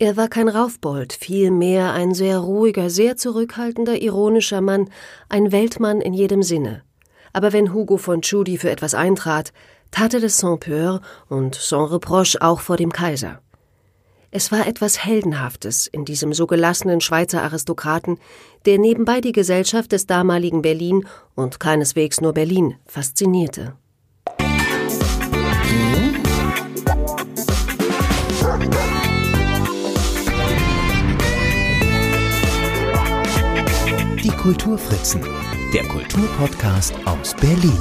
Er war kein Raufbold, vielmehr ein sehr ruhiger, sehr zurückhaltender, ironischer Mann, ein Weltmann in jedem Sinne. Aber wenn Hugo von Tschudi für etwas eintrat, tat er das sans peur und sans reproche auch vor dem Kaiser. Es war etwas Heldenhaftes in diesem so gelassenen Schweizer Aristokraten, der nebenbei die Gesellschaft des damaligen Berlin und keineswegs nur Berlin faszinierte. Kulturfritzen, der Kulturpodcast aus Berlin.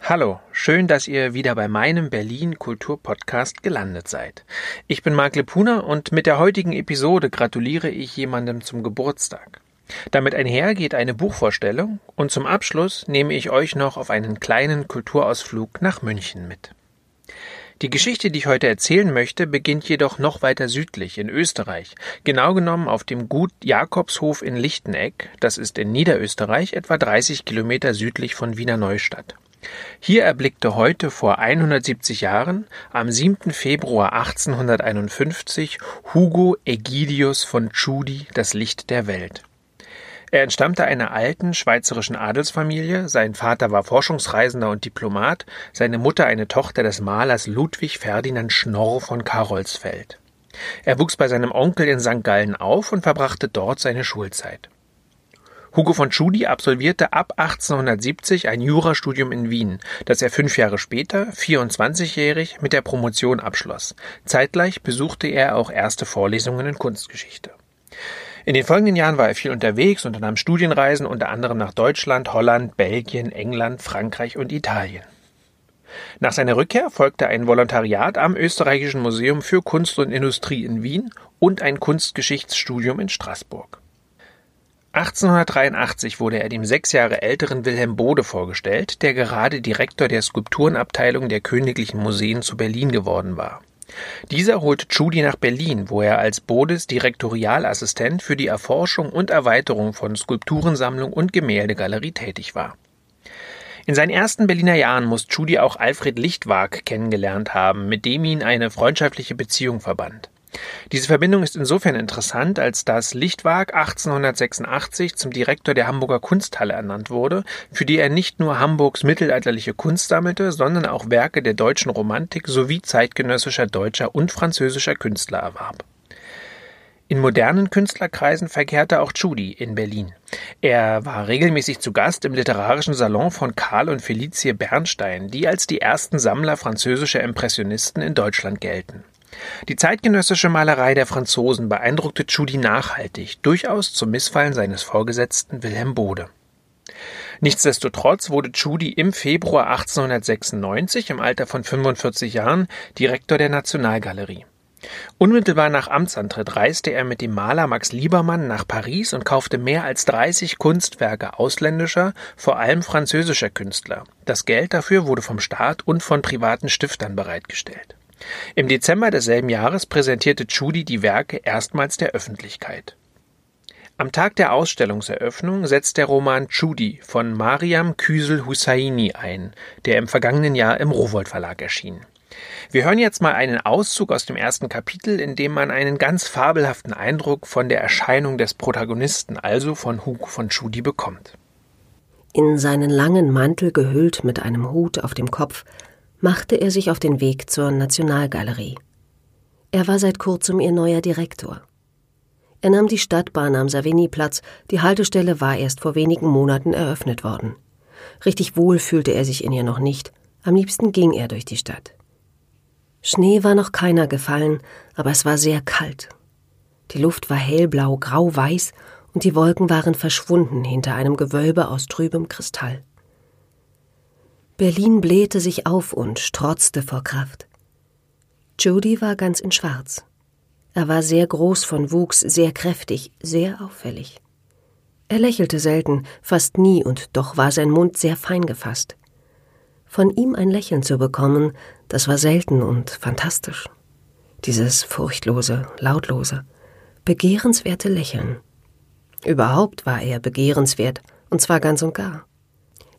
Hallo, schön, dass ihr wieder bei meinem Berlin Kulturpodcast gelandet seid. Ich bin Marc Lepuna und mit der heutigen Episode gratuliere ich jemandem zum Geburtstag. Damit einher geht eine Buchvorstellung und zum Abschluss nehme ich euch noch auf einen kleinen Kulturausflug nach München mit. Die Geschichte, die ich heute erzählen möchte, beginnt jedoch noch weiter südlich in Österreich, genau genommen auf dem Gut Jakobshof in Lichteneck, das ist in Niederösterreich etwa 30 Kilometer südlich von Wiener Neustadt. Hier erblickte heute vor 170 Jahren, am 7. Februar 1851, Hugo Egidius von Tschudi das Licht der Welt. Er entstammte einer alten schweizerischen Adelsfamilie, sein Vater war Forschungsreisender und Diplomat, seine Mutter eine Tochter des Malers Ludwig Ferdinand Schnorr von Karolsfeld. Er wuchs bei seinem Onkel in St. Gallen auf und verbrachte dort seine Schulzeit. Hugo von Tschudi absolvierte ab 1870 ein Jurastudium in Wien, das er fünf Jahre später, 24-jährig, mit der Promotion abschloss. Zeitgleich besuchte er auch erste Vorlesungen in Kunstgeschichte. In den folgenden Jahren war er viel unterwegs, unternahm Studienreisen unter anderem nach Deutschland, Holland, Belgien, England, Frankreich und Italien. Nach seiner Rückkehr folgte ein Volontariat am Österreichischen Museum für Kunst und Industrie in Wien und ein Kunstgeschichtsstudium in Straßburg. 1883 wurde er dem sechs Jahre älteren Wilhelm Bode vorgestellt, der gerade Direktor der Skulpturenabteilung der Königlichen Museen zu Berlin geworden war. Dieser holte Tschudi nach Berlin, wo er als Bodes Direktorialassistent für die Erforschung und Erweiterung von Skulpturensammlung und Gemäldegalerie tätig war. In seinen ersten Berliner Jahren muss Tschudi auch Alfred Lichtwag kennengelernt haben, mit dem ihn eine freundschaftliche Beziehung verband. Diese Verbindung ist insofern interessant, als dass Lichtwag 1886 zum Direktor der Hamburger Kunsthalle ernannt wurde, für die er nicht nur Hamburgs mittelalterliche Kunst sammelte, sondern auch Werke der deutschen Romantik sowie zeitgenössischer deutscher und französischer Künstler erwarb. In modernen Künstlerkreisen verkehrte auch Tschudi in Berlin. Er war regelmäßig zu Gast im literarischen Salon von Karl und Felicie Bernstein, die als die ersten Sammler französischer Impressionisten in Deutschland gelten. Die zeitgenössische Malerei der Franzosen beeindruckte Tschudi nachhaltig, durchaus zum Missfallen seines Vorgesetzten Wilhelm Bode. Nichtsdestotrotz wurde Tschudi im Februar 1896 im Alter von 45 Jahren Direktor der Nationalgalerie. Unmittelbar nach Amtsantritt reiste er mit dem Maler Max Liebermann nach Paris und kaufte mehr als 30 Kunstwerke ausländischer, vor allem französischer Künstler. Das Geld dafür wurde vom Staat und von privaten Stiftern bereitgestellt. Im Dezember desselben Jahres präsentierte Tschudi die Werke erstmals der Öffentlichkeit. Am Tag der Ausstellungseröffnung setzt der Roman Tschudi von Mariam Küsel Hussaini ein, der im vergangenen Jahr im Rowold Verlag erschien. Wir hören jetzt mal einen Auszug aus dem ersten Kapitel, in dem man einen ganz fabelhaften Eindruck von der Erscheinung des Protagonisten, also von Hugo von Tschudi, bekommt. In seinen langen Mantel gehüllt mit einem Hut auf dem Kopf machte er sich auf den Weg zur Nationalgalerie. Er war seit kurzem ihr neuer Direktor. Er nahm die Stadtbahn am Savigny-Platz, die Haltestelle war erst vor wenigen Monaten eröffnet worden. Richtig wohl fühlte er sich in ihr noch nicht, am liebsten ging er durch die Stadt. Schnee war noch keiner gefallen, aber es war sehr kalt. Die Luft war hellblau, grau-weiß und die Wolken waren verschwunden hinter einem Gewölbe aus trübem Kristall. Berlin blähte sich auf und strotzte vor Kraft. Judy war ganz in Schwarz. Er war sehr groß von Wuchs, sehr kräftig, sehr auffällig. Er lächelte selten, fast nie, und doch war sein Mund sehr fein gefasst. Von ihm ein Lächeln zu bekommen, das war selten und fantastisch. Dieses furchtlose, lautlose, begehrenswerte Lächeln. Überhaupt war er begehrenswert, und zwar ganz und gar.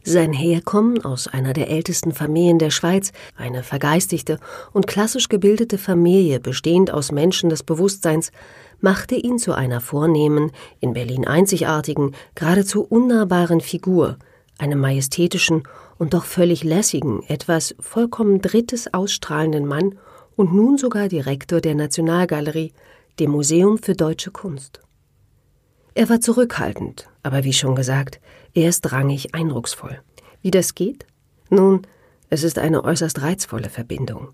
Sein Herkommen aus einer der ältesten Familien der Schweiz, eine vergeistigte und klassisch gebildete Familie bestehend aus Menschen des Bewusstseins, machte ihn zu einer vornehmen, in Berlin einzigartigen, geradezu unnahbaren Figur, einem majestätischen und doch völlig lässigen, etwas vollkommen Drittes ausstrahlenden Mann und nun sogar Direktor der Nationalgalerie, dem Museum für deutsche Kunst. Er war zurückhaltend, aber wie schon gesagt, erstrangig eindrucksvoll. Wie das geht? Nun, es ist eine äußerst reizvolle Verbindung.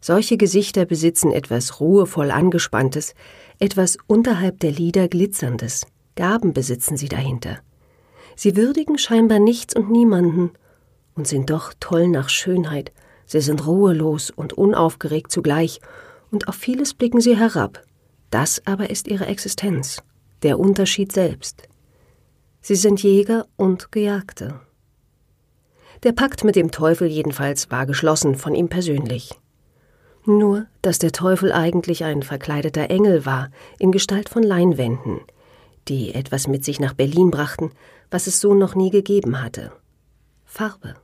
Solche Gesichter besitzen etwas ruhevoll angespanntes, etwas unterhalb der Lider glitzerndes. Gaben besitzen sie dahinter. Sie würdigen scheinbar nichts und niemanden und sind doch toll nach Schönheit. Sie sind ruhelos und unaufgeregt zugleich, und auf vieles blicken sie herab. Das aber ist ihre Existenz, der Unterschied selbst. Sie sind Jäger und Gejagte. Der Pakt mit dem Teufel jedenfalls war geschlossen von ihm persönlich. Nur, dass der Teufel eigentlich ein verkleideter Engel war, in Gestalt von Leinwänden, die etwas mit sich nach Berlin brachten, was es so noch nie gegeben hatte. Farbe.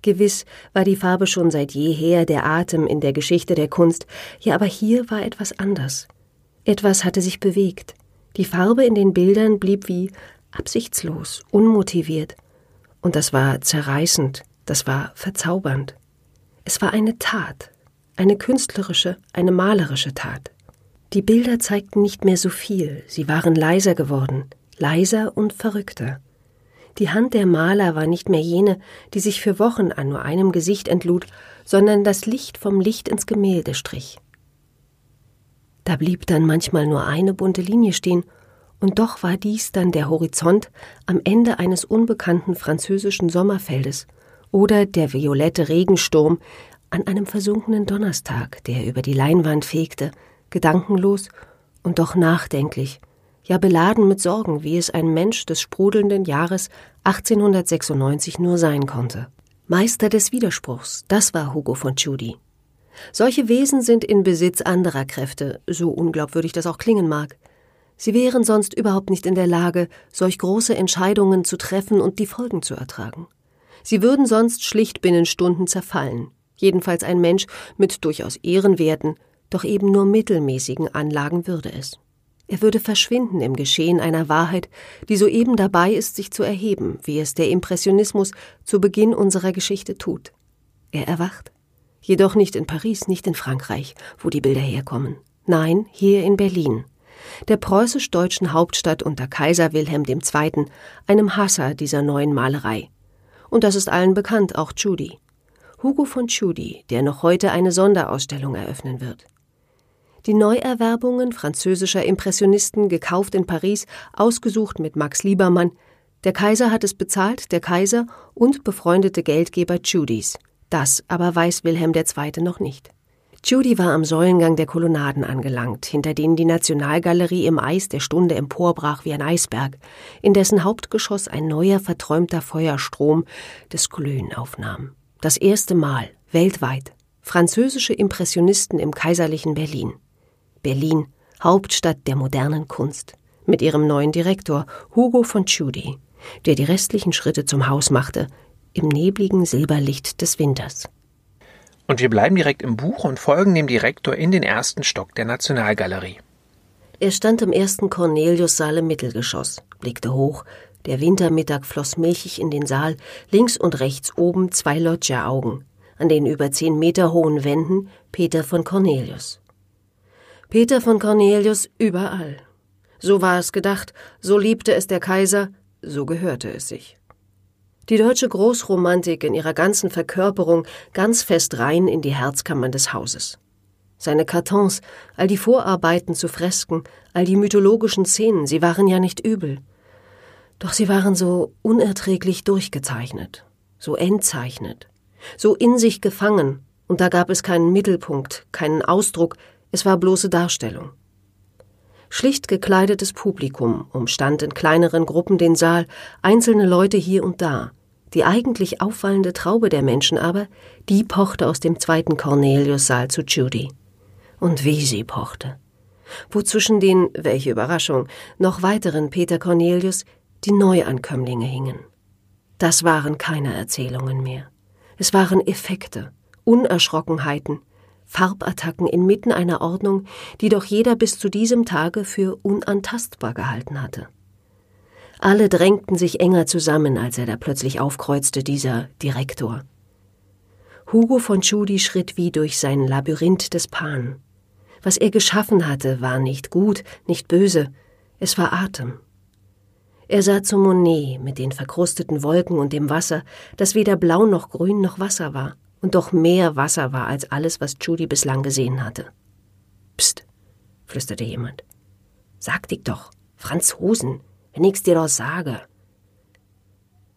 Gewiss war die Farbe schon seit jeher der Atem in der Geschichte der Kunst, ja aber hier war etwas anders. Etwas hatte sich bewegt. Die Farbe in den Bildern blieb wie absichtslos, unmotiviert. Und das war zerreißend, das war verzaubernd. Es war eine Tat, eine künstlerische, eine malerische Tat. Die Bilder zeigten nicht mehr so viel, sie waren leiser geworden, leiser und verrückter. Die Hand der Maler war nicht mehr jene, die sich für Wochen an nur einem Gesicht entlud, sondern das Licht vom Licht ins Gemälde strich. Da blieb dann manchmal nur eine bunte Linie stehen und doch war dies dann der Horizont am Ende eines unbekannten französischen Sommerfeldes oder der violette Regensturm an einem versunkenen Donnerstag, der über die Leinwand fegte, gedankenlos und doch nachdenklich, ja beladen mit Sorgen, wie es ein Mensch des sprudelnden Jahres 1896 nur sein konnte. Meister des Widerspruchs, das war Hugo von Tschudi. Solche Wesen sind in Besitz anderer Kräfte, so unglaubwürdig das auch klingen mag. Sie wären sonst überhaupt nicht in der Lage, solch große Entscheidungen zu treffen und die Folgen zu ertragen. Sie würden sonst schlicht binnen Stunden zerfallen. Jedenfalls ein Mensch mit durchaus ehrenwerten, doch eben nur mittelmäßigen Anlagen würde es. Er würde verschwinden im Geschehen einer Wahrheit, die soeben dabei ist, sich zu erheben, wie es der Impressionismus zu Beginn unserer Geschichte tut. Er erwacht. Jedoch nicht in Paris, nicht in Frankreich, wo die Bilder herkommen. Nein, hier in Berlin der preußisch-deutschen Hauptstadt unter Kaiser Wilhelm II., einem Hasser dieser neuen Malerei. Und das ist allen bekannt, auch Tschudi. Hugo von Tschudi, der noch heute eine Sonderausstellung eröffnen wird. Die Neuerwerbungen französischer Impressionisten, gekauft in Paris, ausgesucht mit Max Liebermann. Der Kaiser hat es bezahlt, der Kaiser und befreundete Geldgeber Tschudis. Das aber weiß Wilhelm II. noch nicht. Judy war am Säulengang der Kolonnaden angelangt, hinter denen die Nationalgalerie im Eis der Stunde emporbrach wie ein Eisberg, in dessen Hauptgeschoss ein neuer verträumter Feuerstrom des Glühen aufnahm. Das erste Mal, weltweit, französische Impressionisten im kaiserlichen Berlin. Berlin, Hauptstadt der modernen Kunst, mit ihrem neuen Direktor Hugo von Tschudi, der die restlichen Schritte zum Haus machte, im nebligen Silberlicht des Winters. Und wir bleiben direkt im Buch und folgen dem Direktor in den ersten Stock der Nationalgalerie. Er stand im ersten Cornelius-Saal im Mittelgeschoss, blickte hoch, der Wintermittag floss milchig in den Saal, links und rechts oben zwei Loggia-Augen, an den über zehn Meter hohen Wänden Peter von Cornelius. Peter von Cornelius überall. So war es gedacht, so liebte es der Kaiser, so gehörte es sich. Die deutsche Großromantik in ihrer ganzen Verkörperung ganz fest rein in die Herzkammern des Hauses. Seine Kartons, all die Vorarbeiten zu Fresken, all die mythologischen Szenen, sie waren ja nicht übel. Doch sie waren so unerträglich durchgezeichnet, so entzeichnet, so in sich gefangen, und da gab es keinen Mittelpunkt, keinen Ausdruck, es war bloße Darstellung. Schlicht gekleidetes Publikum umstand in kleineren Gruppen den Saal, einzelne Leute hier und da. Die eigentlich auffallende Traube der Menschen aber, die pochte aus dem zweiten Cornelius-Saal zu Judy. Und wie sie pochte. Wo zwischen den, welche Überraschung, noch weiteren Peter Cornelius die Neuankömmlinge hingen. Das waren keine Erzählungen mehr. Es waren Effekte, Unerschrockenheiten, Farbattacken inmitten einer Ordnung, die doch jeder bis zu diesem Tage für unantastbar gehalten hatte. Alle drängten sich enger zusammen, als er da plötzlich aufkreuzte, dieser Direktor. Hugo von Tschudi schritt wie durch sein Labyrinth des Pan. Was er geschaffen hatte, war nicht gut, nicht böse, es war Atem. Er sah zu Monet mit den verkrusteten Wolken und dem Wasser, das weder blau noch grün noch Wasser war und doch mehr Wasser war als alles, was Judy bislang gesehen hatte. Psst, flüsterte jemand. Sag dich doch, Franzosen, wenn ich's dir doch sage.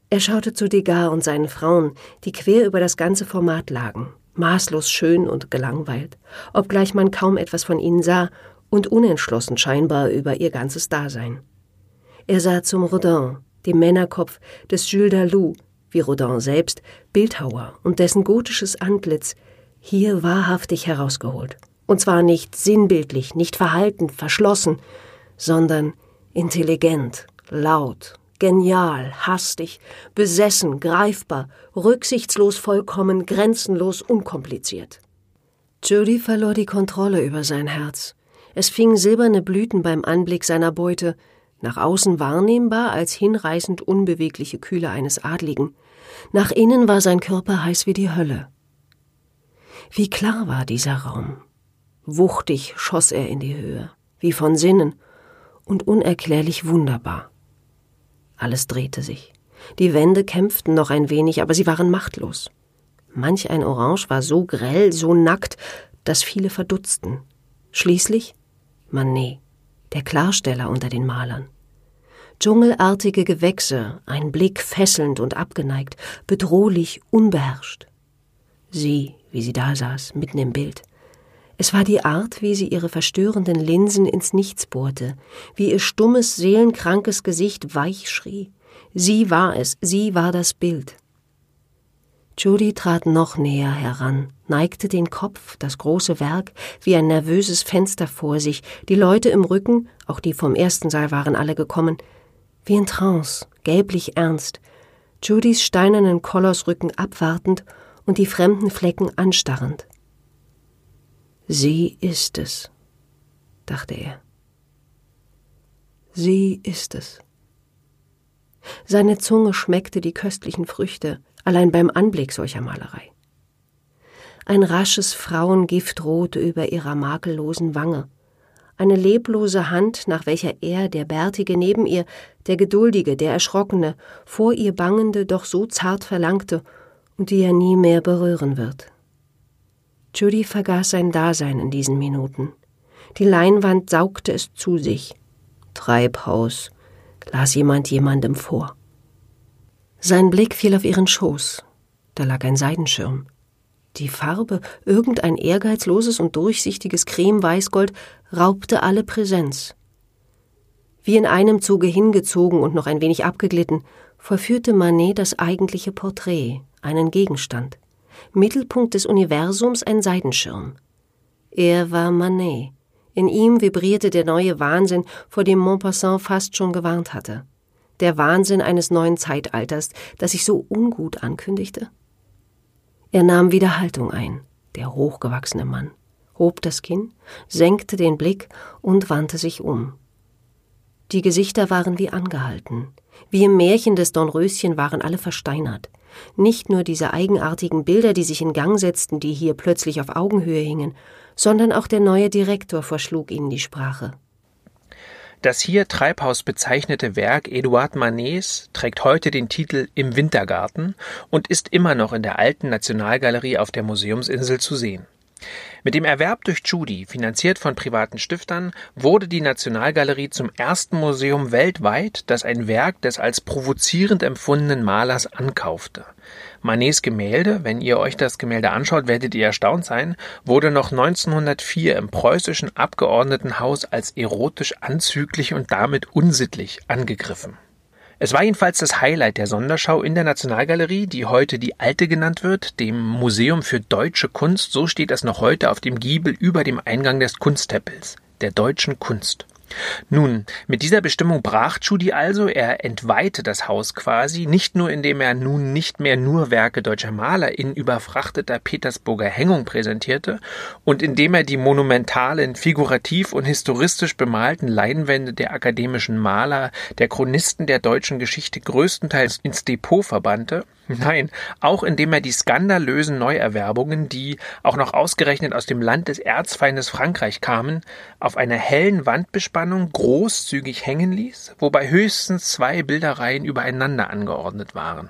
Er schaute zu Degas und seinen Frauen, die quer über das ganze Format lagen, maßlos schön und gelangweilt, obgleich man kaum etwas von ihnen sah und unentschlossen scheinbar über ihr ganzes Dasein. Er sah zum Rodin, dem Männerkopf des Jules Dalou, wie Rodin selbst, Bildhauer und dessen gotisches Antlitz hier wahrhaftig herausgeholt. Und zwar nicht sinnbildlich, nicht verhalten, verschlossen, sondern intelligent, laut, genial, hastig, besessen, greifbar, rücksichtslos vollkommen, grenzenlos, unkompliziert. Judy verlor die Kontrolle über sein Herz. Es fing silberne Blüten beim Anblick seiner Beute, nach außen wahrnehmbar als hinreißend unbewegliche Kühle eines Adligen, nach innen war sein Körper heiß wie die Hölle. Wie klar war dieser Raum. Wuchtig schoss er in die Höhe, wie von Sinnen, und unerklärlich wunderbar. Alles drehte sich. Die Wände kämpften noch ein wenig, aber sie waren machtlos. Manch ein Orange war so grell, so nackt, dass viele verdutzten. Schließlich Manet, der Klarsteller unter den Malern. Dschungelartige Gewächse, ein Blick fesselnd und abgeneigt, bedrohlich, unbeherrscht. Sie, wie sie da saß, mitten im Bild. Es war die Art, wie sie ihre verstörenden Linsen ins Nichts bohrte, wie ihr stummes, seelenkrankes Gesicht weich schrie. Sie war es, sie war das Bild. Judy trat noch näher heran, neigte den Kopf, das große Werk, wie ein nervöses Fenster vor sich, die Leute im Rücken, auch die vom ersten Saal waren alle gekommen, wie in Trance, gelblich ernst, Judys steinernen Kolossrücken abwartend und die fremden Flecken anstarrend. Sie ist es, dachte er. Sie ist es. Seine Zunge schmeckte die köstlichen Früchte, allein beim Anblick solcher Malerei. Ein rasches Frauengift ruhte über ihrer makellosen Wange, eine leblose Hand, nach welcher er, der Bärtige neben ihr, der Geduldige, der Erschrockene, vor ihr Bangende doch so zart verlangte und die er nie mehr berühren wird. Judy vergaß sein Dasein in diesen Minuten. Die Leinwand saugte es zu sich. Treibhaus, las jemand jemandem vor. Sein Blick fiel auf ihren Schoß. Da lag ein Seidenschirm. Die Farbe, irgendein ehrgeizloses und durchsichtiges Creme-Weißgold, raubte alle Präsenz. Wie in einem Zuge hingezogen und noch ein wenig abgeglitten, vollführte Manet das eigentliche Porträt, einen Gegenstand. Mittelpunkt des Universums ein Seidenschirm. Er war Manet. In ihm vibrierte der neue Wahnsinn, vor dem Montpassant fast schon gewarnt hatte. Der Wahnsinn eines neuen Zeitalters, das sich so ungut ankündigte. Er nahm wieder Haltung ein, der hochgewachsene Mann, hob das Kinn, senkte den Blick und wandte sich um. Die Gesichter waren wie angehalten. Wie im Märchen des Dornröschen waren alle versteinert. Nicht nur diese eigenartigen Bilder, die sich in Gang setzten, die hier plötzlich auf Augenhöhe hingen, sondern auch der neue Direktor verschlug ihnen die Sprache. Das hier Treibhaus bezeichnete Werk Eduard Manets trägt heute den Titel Im Wintergarten und ist immer noch in der alten Nationalgalerie auf der Museumsinsel zu sehen. Mit dem Erwerb durch Judy, finanziert von privaten Stiftern, wurde die Nationalgalerie zum ersten Museum weltweit, das ein Werk des als provozierend empfundenen Malers ankaufte. Manets Gemälde, wenn ihr euch das Gemälde anschaut, werdet ihr erstaunt sein, wurde noch 1904 im preußischen Abgeordnetenhaus als erotisch anzüglich und damit unsittlich angegriffen. Es war jedenfalls das Highlight der Sonderschau in der Nationalgalerie, die heute die Alte genannt wird, dem Museum für deutsche Kunst, so steht es noch heute auf dem Giebel über dem Eingang des Kunsttempels, der deutschen Kunst. Nun, mit dieser Bestimmung brach Tschudi also, er entweihte das Haus quasi, nicht nur indem er nun nicht mehr nur Werke deutscher Maler in überfrachteter Petersburger Hängung präsentierte und indem er die monumentalen, figurativ und historistisch bemalten Leinwände der akademischen Maler, der Chronisten der deutschen Geschichte größtenteils ins Depot verbannte, Nein, auch indem er die skandalösen Neuerwerbungen, die auch noch ausgerechnet aus dem Land des Erzfeindes Frankreich kamen, auf einer hellen Wandbespannung großzügig hängen ließ, wobei höchstens zwei Bilderreihen übereinander angeordnet waren.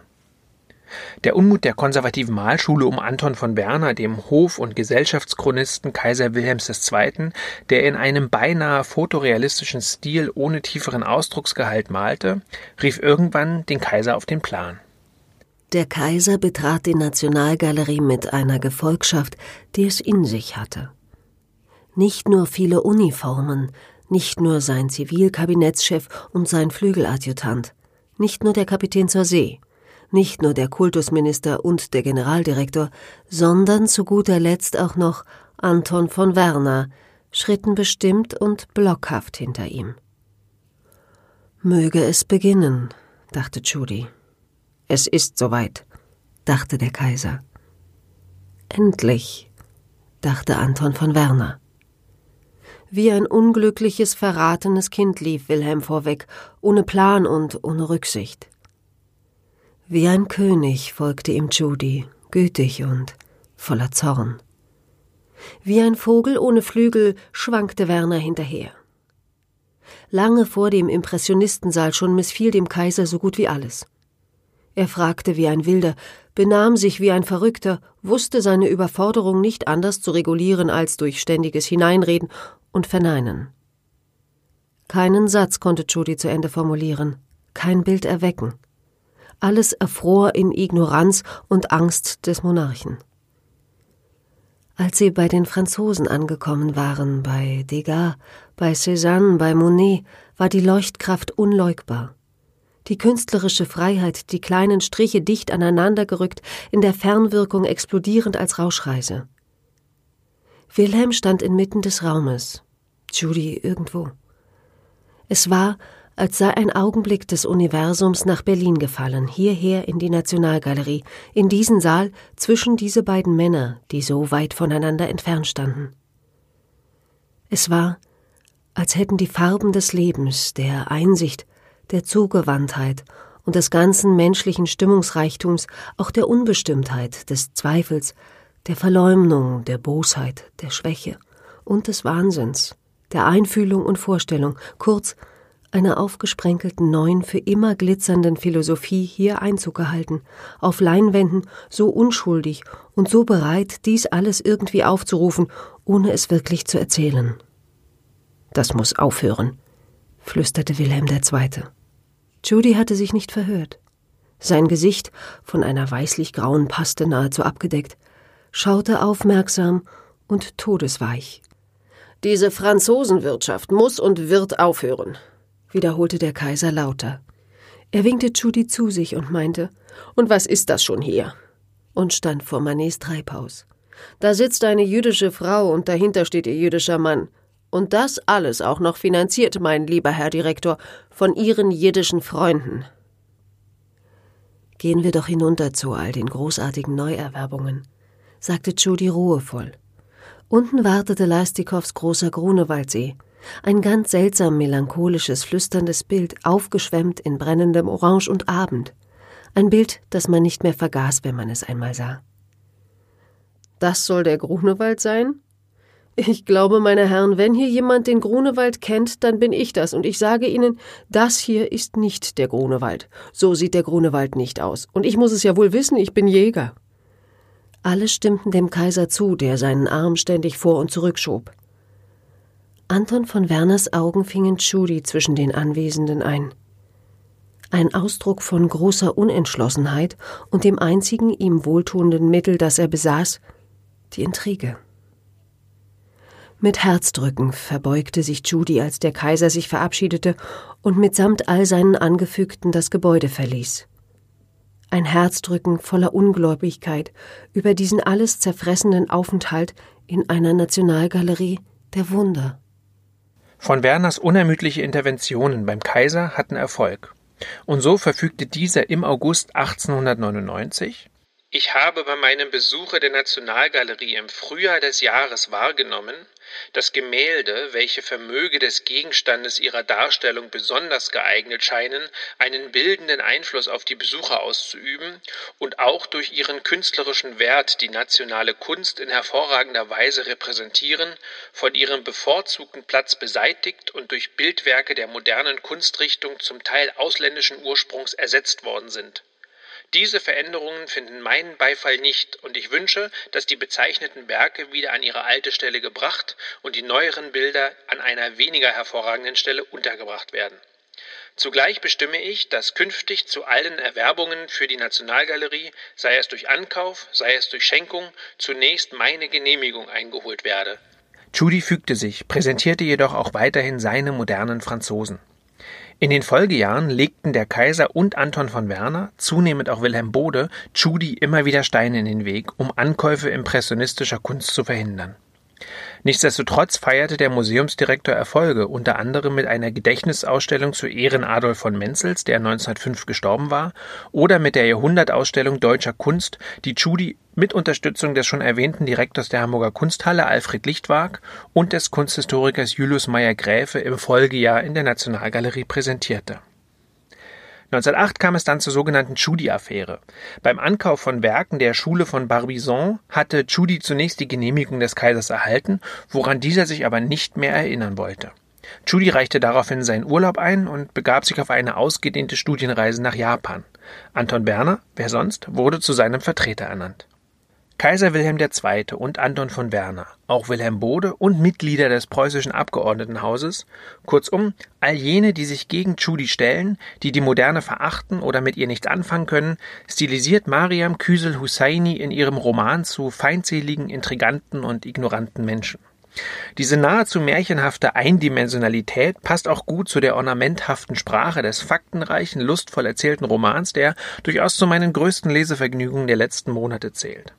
Der Unmut der konservativen Malschule um Anton von Werner, dem Hof- und Gesellschaftschronisten Kaiser Wilhelms II., der in einem beinahe fotorealistischen Stil ohne tieferen Ausdrucksgehalt malte, rief irgendwann den Kaiser auf den Plan. Der Kaiser betrat die Nationalgalerie mit einer Gefolgschaft, die es in sich hatte. Nicht nur viele Uniformen, nicht nur sein Zivilkabinettschef und sein Flügeladjutant, nicht nur der Kapitän zur See, nicht nur der Kultusminister und der Generaldirektor, sondern zu guter Letzt auch noch Anton von Werner, schritten bestimmt und blockhaft hinter ihm. Möge es beginnen, dachte Judy. Es ist soweit, dachte der Kaiser. Endlich, dachte Anton von Werner. Wie ein unglückliches, verratenes Kind lief Wilhelm vorweg, ohne Plan und ohne Rücksicht. Wie ein König folgte ihm Judy, gütig und voller Zorn. Wie ein Vogel ohne Flügel schwankte Werner hinterher. Lange vor dem Impressionistensaal schon missfiel dem Kaiser so gut wie alles. Er fragte wie ein Wilder, benahm sich wie ein Verrückter, wusste seine Überforderung nicht anders zu regulieren als durch ständiges Hineinreden und Verneinen. Keinen Satz konnte Judy zu Ende formulieren, kein Bild erwecken. Alles erfror in Ignoranz und Angst des Monarchen. Als sie bei den Franzosen angekommen waren, bei Degas, bei Cézanne, bei Monet, war die Leuchtkraft unleugbar die künstlerische Freiheit, die kleinen Striche dicht aneinandergerückt, in der Fernwirkung explodierend als Rauschreise. Wilhelm stand inmitten des Raumes, Judy irgendwo. Es war, als sei ein Augenblick des Universums nach Berlin gefallen, hierher in die Nationalgalerie, in diesen Saal zwischen diese beiden Männer, die so weit voneinander entfernt standen. Es war, als hätten die Farben des Lebens, der Einsicht, der Zugewandtheit und des ganzen menschlichen Stimmungsreichtums, auch der Unbestimmtheit, des Zweifels, der Verleumdung, der Bosheit, der Schwäche und des Wahnsinns, der Einfühlung und Vorstellung, kurz einer aufgesprenkelten neuen, für immer glitzernden Philosophie hier Einzug gehalten, auf Leinwänden so unschuldig und so bereit, dies alles irgendwie aufzurufen, ohne es wirklich zu erzählen. Das muss aufhören, flüsterte Wilhelm II. Judy hatte sich nicht verhört. Sein Gesicht, von einer weißlich-grauen Paste nahezu abgedeckt, schaute aufmerksam und todesweich. Diese Franzosenwirtschaft muss und wird aufhören, wiederholte der Kaiser lauter. Er winkte Judy zu sich und meinte, und was ist das schon hier? und stand vor Manets Treibhaus. Da sitzt eine jüdische Frau und dahinter steht ihr jüdischer Mann. Und das alles auch noch finanziert, mein lieber Herr Direktor, von Ihren jiddischen Freunden. Gehen wir doch hinunter zu all den großartigen Neuerwerbungen, sagte Judy ruhevoll. Unten wartete Leistikows großer Grunewaldsee, ein ganz seltsam melancholisches, flüsterndes Bild, aufgeschwemmt in brennendem Orange und Abend. Ein Bild, das man nicht mehr vergaß, wenn man es einmal sah. Das soll der Grunewald sein? Ich glaube, meine Herren, wenn hier jemand den Grunewald kennt, dann bin ich das, und ich sage Ihnen, das hier ist nicht der Grunewald. So sieht der Grunewald nicht aus. Und ich muss es ja wohl wissen, ich bin Jäger. Alle stimmten dem Kaiser zu, der seinen Arm ständig vor und zurück schob. Anton von Werners Augen fingen Judy zwischen den Anwesenden ein. Ein Ausdruck von großer Unentschlossenheit und dem einzigen ihm wohltuenden Mittel, das er besaß, die Intrige. Mit Herzdrücken verbeugte sich Judy, als der Kaiser sich verabschiedete und mitsamt all seinen Angefügten das Gebäude verließ. Ein Herzdrücken voller Ungläubigkeit über diesen alles zerfressenden Aufenthalt in einer Nationalgalerie der Wunder. Von Werners unermüdliche Interventionen beim Kaiser hatten Erfolg. Und so verfügte dieser im August 1899 ich habe bei meinem Besuche der Nationalgalerie im Frühjahr des Jahres wahrgenommen, dass Gemälde, welche Vermöge des Gegenstandes ihrer Darstellung besonders geeignet scheinen, einen bildenden Einfluss auf die Besucher auszuüben und auch durch ihren künstlerischen Wert die nationale Kunst in hervorragender Weise repräsentieren, von ihrem bevorzugten Platz beseitigt und durch Bildwerke der modernen Kunstrichtung zum Teil ausländischen Ursprungs ersetzt worden sind diese Veränderungen finden meinen Beifall nicht, und ich wünsche, dass die bezeichneten Werke wieder an ihre alte Stelle gebracht und die neueren Bilder an einer weniger hervorragenden Stelle untergebracht werden. Zugleich bestimme ich, dass künftig zu allen Erwerbungen für die Nationalgalerie, sei es durch Ankauf, sei es durch Schenkung, zunächst meine Genehmigung eingeholt werde. Judy fügte sich, präsentierte jedoch auch weiterhin seine modernen Franzosen. In den Folgejahren legten der Kaiser und Anton von Werner, zunehmend auch Wilhelm Bode, Tschudi immer wieder Steine in den Weg, um Ankäufe impressionistischer Kunst zu verhindern. Nichtsdestotrotz feierte der Museumsdirektor Erfolge, unter anderem mit einer Gedächtnisausstellung zu Ehren Adolf von Menzels, der 1905 gestorben war, oder mit der Jahrhundertausstellung deutscher Kunst, die Tschudi mit Unterstützung des schon erwähnten Direktors der Hamburger Kunsthalle Alfred Lichtwag und des Kunsthistorikers Julius Meyer-Gräfe im Folgejahr in der Nationalgalerie präsentierte 1908 kam es dann zur sogenannten Tschudi-Affäre. Beim Ankauf von Werken der Schule von Barbizon hatte Tschudi zunächst die Genehmigung des Kaisers erhalten, woran dieser sich aber nicht mehr erinnern wollte. Tschudi reichte daraufhin seinen Urlaub ein und begab sich auf eine ausgedehnte Studienreise nach Japan. Anton Berner, wer sonst, wurde zu seinem Vertreter ernannt. Kaiser Wilhelm II. und Anton von Werner, auch Wilhelm Bode und Mitglieder des preußischen Abgeordnetenhauses, kurzum all jene, die sich gegen Tschudi stellen, die die Moderne verachten oder mit ihr nichts anfangen können, stilisiert Mariam Küsel Husseini in ihrem Roman zu feindseligen, intriganten und ignoranten Menschen. Diese nahezu märchenhafte Eindimensionalität passt auch gut zu der ornamenthaften Sprache des faktenreichen, lustvoll erzählten Romans, der durchaus zu meinen größten Lesevergnügungen der letzten Monate zählt.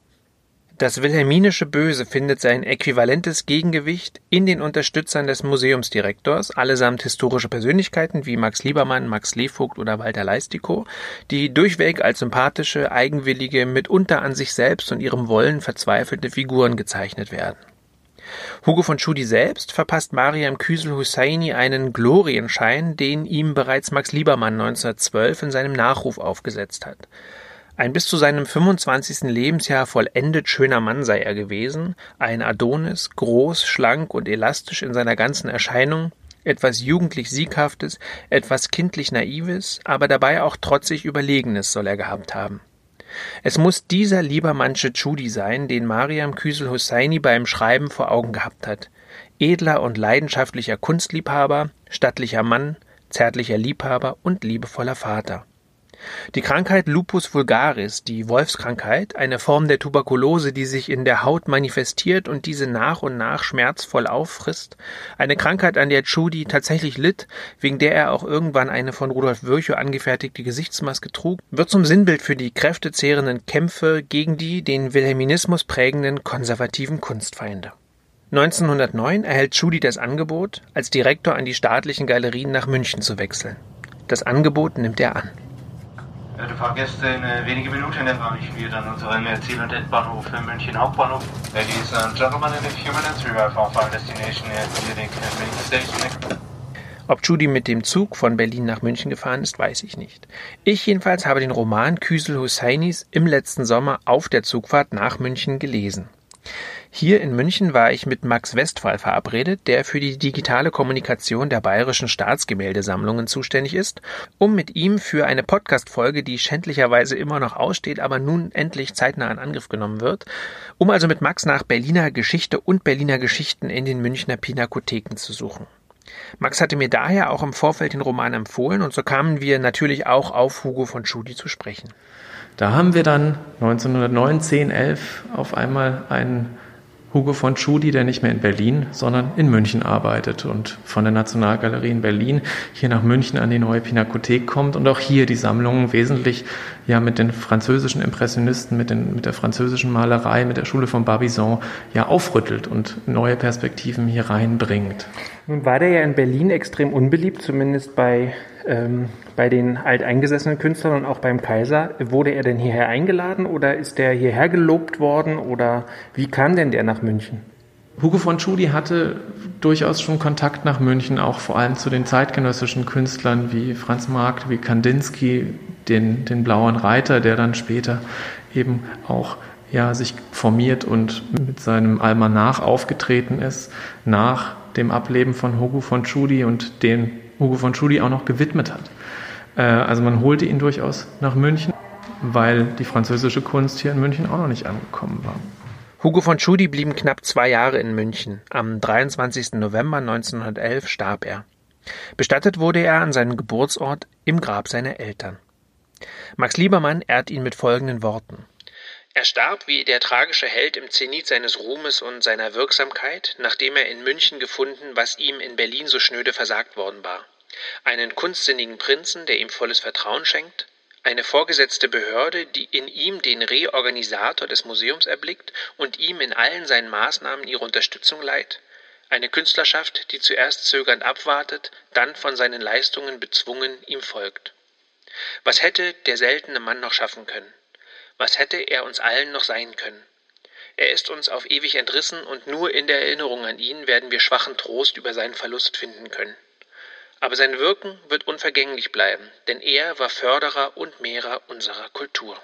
Das wilhelminische Böse findet sein äquivalentes Gegengewicht in den Unterstützern des Museumsdirektors, allesamt historische Persönlichkeiten wie Max Liebermann, Max Levogt oder Walter Leistikow, die durchweg als sympathische, eigenwillige, mitunter an sich selbst und ihrem Wollen verzweifelte Figuren gezeichnet werden. Hugo von Tschudi selbst verpasst Mariam Küsel Husseini einen Glorienschein, den ihm bereits Max Liebermann 1912 in seinem Nachruf aufgesetzt hat. Ein bis zu seinem 25. Lebensjahr vollendet schöner Mann sei er gewesen, ein Adonis, groß, schlank und elastisch in seiner ganzen Erscheinung, etwas jugendlich Sieghaftes, etwas kindlich Naives, aber dabei auch trotzig Überlegenes soll er gehabt haben. Es muss dieser lieber Manche Chudi sein, den Mariam Küsel Husseini beim Schreiben vor Augen gehabt hat. Edler und leidenschaftlicher Kunstliebhaber, stattlicher Mann, zärtlicher Liebhaber und liebevoller Vater. Die Krankheit Lupus vulgaris, die Wolfskrankheit, eine Form der Tuberkulose, die sich in der Haut manifestiert und diese nach und nach schmerzvoll auffrisst, eine Krankheit, an der Tschudi tatsächlich litt, wegen der er auch irgendwann eine von Rudolf Virchow angefertigte Gesichtsmaske trug, wird zum Sinnbild für die kräftezehrenden Kämpfe gegen die den Wilhelminismus prägenden konservativen Kunstfeinde. 1909 erhält Tschudi das Angebot, als Direktor an die staatlichen Galerien nach München zu wechseln. Das Angebot nimmt er an. Werte Fahrgäste, in äh, wenigen Minuten erfahre ich wieder an unseren äh, Ziel- und Endbahnhof äh, München Hauptbahnhof. Ladies and gentlemen, in a few minutes we arrive our final destination at Munich Station. Ob Judy mit dem Zug von Berlin nach München gefahren ist, weiß ich nicht. Ich jedenfalls habe den Roman Küsel Husseinis im letzten Sommer auf der Zugfahrt nach München gelesen. Hier in München war ich mit Max Westphal verabredet, der für die digitale Kommunikation der bayerischen Staatsgemäldesammlungen zuständig ist, um mit ihm für eine Podcast-Folge, die schändlicherweise immer noch aussteht, aber nun endlich zeitnah in Angriff genommen wird, um also mit Max nach Berliner Geschichte und Berliner Geschichten in den Münchner Pinakotheken zu suchen. Max hatte mir daher auch im Vorfeld den Roman empfohlen und so kamen wir natürlich auch auf Hugo von Schudi zu sprechen. Da haben wir dann 1909, 10, 11 auf einmal einen Hugo von Tschudi, der nicht mehr in Berlin, sondern in München arbeitet und von der Nationalgalerie in Berlin hier nach München an die neue Pinakothek kommt und auch hier die Sammlungen wesentlich ja mit den französischen Impressionisten, mit, den, mit der französischen Malerei, mit der Schule von Barbizon ja aufrüttelt und neue Perspektiven hier reinbringt. Nun war der ja in Berlin extrem unbeliebt, zumindest bei ähm, bei den alteingesessenen Künstlern und auch beim Kaiser. Wurde er denn hierher eingeladen oder ist der hierher gelobt worden oder wie kam denn der nach München? Hugo von Tschudi hatte durchaus schon Kontakt nach München, auch vor allem zu den zeitgenössischen Künstlern wie Franz Markt, wie Kandinsky, den, den Blauen Reiter, der dann später eben auch ja, sich formiert und mit seinem Almanach aufgetreten ist nach dem Ableben von Hugo von Tschudi und den Hugo von Tschudi auch noch gewidmet hat. Äh, also man holte ihn durchaus nach München, weil die französische Kunst hier in München auch noch nicht angekommen war. Hugo von Tschudi blieb knapp zwei Jahre in München. Am 23. November 1911 starb er. Bestattet wurde er an seinem Geburtsort im Grab seiner Eltern. Max Liebermann ehrt ihn mit folgenden Worten. Er starb wie der tragische Held im Zenit seines Ruhmes und seiner Wirksamkeit, nachdem er in München gefunden, was ihm in Berlin so schnöde versagt worden war. Einen kunstsinnigen Prinzen, der ihm volles Vertrauen schenkt, eine vorgesetzte Behörde, die in ihm den Reorganisator des Museums erblickt und ihm in allen seinen Maßnahmen ihre Unterstützung leiht, eine Künstlerschaft, die zuerst zögernd abwartet, dann von seinen Leistungen bezwungen ihm folgt. Was hätte der seltene Mann noch schaffen können? Was hätte er uns allen noch sein können? Er ist uns auf ewig entrissen und nur in der Erinnerung an ihn werden wir schwachen Trost über seinen Verlust finden können. Aber sein Wirken wird unvergänglich bleiben, denn er war Förderer und Mehrer unserer Kultur.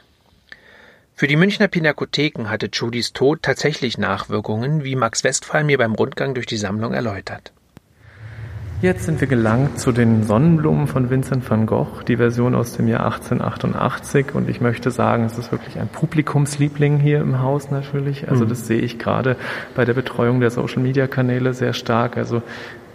Für die Münchner Pinakotheken hatte Judys Tod tatsächlich Nachwirkungen, wie Max Westphal mir beim Rundgang durch die Sammlung erläutert. Jetzt sind wir gelangt zu den Sonnenblumen von Vincent van Gogh, die Version aus dem Jahr 1888. Und ich möchte sagen, es ist wirklich ein Publikumsliebling hier im Haus natürlich. Also mhm. das sehe ich gerade bei der Betreuung der Social-Media-Kanäle sehr stark. Also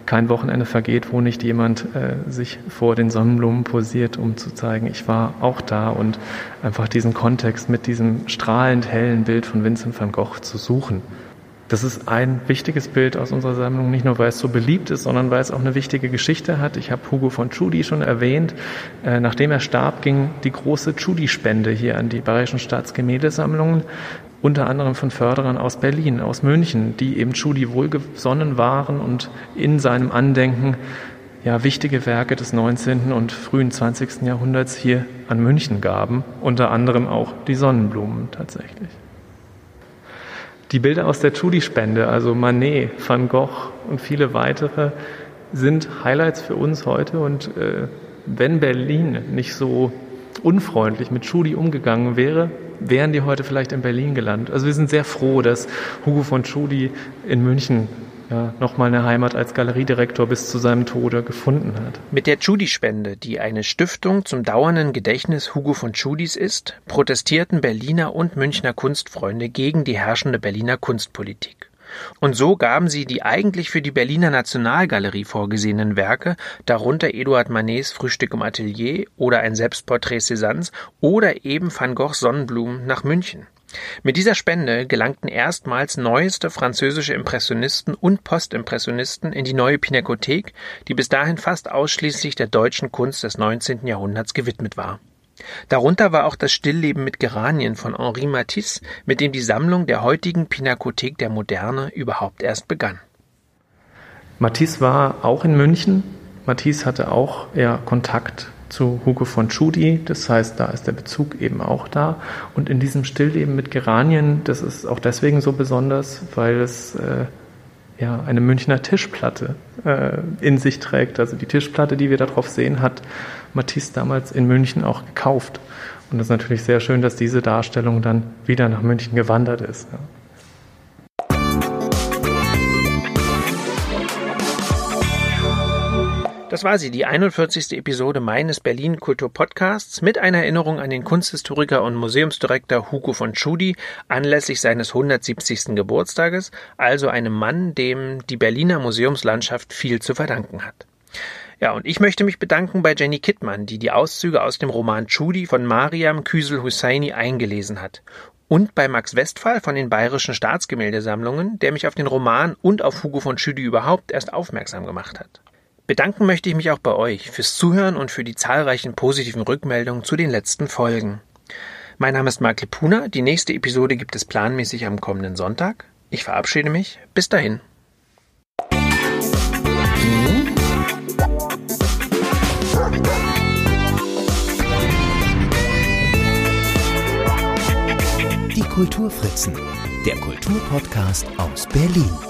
kein Wochenende vergeht, wo nicht jemand äh, sich vor den Sonnenblumen posiert, um zu zeigen, ich war auch da und einfach diesen Kontext mit diesem strahlend hellen Bild von Vincent van Gogh zu suchen. Das ist ein wichtiges Bild aus unserer Sammlung, nicht nur weil es so beliebt ist, sondern weil es auch eine wichtige Geschichte hat. Ich habe Hugo von Tschudi schon erwähnt. Äh, nachdem er starb, ging die große Tschudi-Spende hier an die Bayerischen Staatsgemäldesammlungen, unter anderem von Förderern aus Berlin, aus München, die eben Tschudi wohlgesonnen waren und in seinem Andenken ja, wichtige Werke des 19. und frühen 20. Jahrhunderts hier an München gaben, unter anderem auch die Sonnenblumen tatsächlich. Die Bilder aus der Tschudi-Spende, also Manet, Van Gogh und viele weitere, sind Highlights für uns heute. Und äh, wenn Berlin nicht so unfreundlich mit Tschudi umgegangen wäre, wären die heute vielleicht in Berlin gelandet. Also wir sind sehr froh, dass Hugo von Tschudi in München ja, nochmal eine Heimat als Galeriedirektor bis zu seinem Tode gefunden hat. Mit der Tschudi-Spende, die eine Stiftung zum dauernden Gedächtnis Hugo von Tschudis ist, protestierten Berliner und Münchner Kunstfreunde gegen die herrschende Berliner Kunstpolitik. Und so gaben sie die eigentlich für die Berliner Nationalgalerie vorgesehenen Werke, darunter Eduard Manets Frühstück im Atelier oder ein Selbstporträt Cézannes oder eben Van Goghs Sonnenblumen nach München. Mit dieser Spende gelangten erstmals neueste französische Impressionisten und Postimpressionisten in die neue Pinakothek, die bis dahin fast ausschließlich der deutschen Kunst des 19. Jahrhunderts gewidmet war. Darunter war auch das Stillleben mit Geranien von Henri Matisse, mit dem die Sammlung der heutigen Pinakothek der Moderne überhaupt erst begann. Matisse war auch in München. Matisse hatte auch eher Kontakt zu Hugo von Tschudi. Das heißt, da ist der Bezug eben auch da. Und in diesem Stillleben mit Geranien, das ist auch deswegen so besonders, weil es äh, ja eine Münchner Tischplatte äh, in sich trägt. Also die Tischplatte, die wir darauf sehen, hat Matisse damals in München auch gekauft. Und das ist natürlich sehr schön, dass diese Darstellung dann wieder nach München gewandert ist. Ja. Das war sie, die 41. Episode meines Berlin Kultur Podcasts mit einer Erinnerung an den Kunsthistoriker und Museumsdirektor Hugo von Tschudi anlässlich seines 170. Geburtstages, also einem Mann, dem die Berliner Museumslandschaft viel zu verdanken hat. Ja, und ich möchte mich bedanken bei Jenny Kittmann, die die Auszüge aus dem Roman Tschudi von Mariam Küsel Husseini eingelesen hat Und bei Max Westphal von den Bayerischen Staatsgemäldesammlungen, der mich auf den Roman und auf Hugo von Schüdi überhaupt erst aufmerksam gemacht hat. Bedanken möchte ich mich auch bei euch fürs Zuhören und für die zahlreichen positiven Rückmeldungen zu den letzten Folgen. Mein Name ist Mark Lepuna. Die nächste Episode gibt es planmäßig am kommenden Sonntag. Ich verabschiede mich. Bis dahin. Die Kulturfritzen, der Kulturpodcast aus Berlin.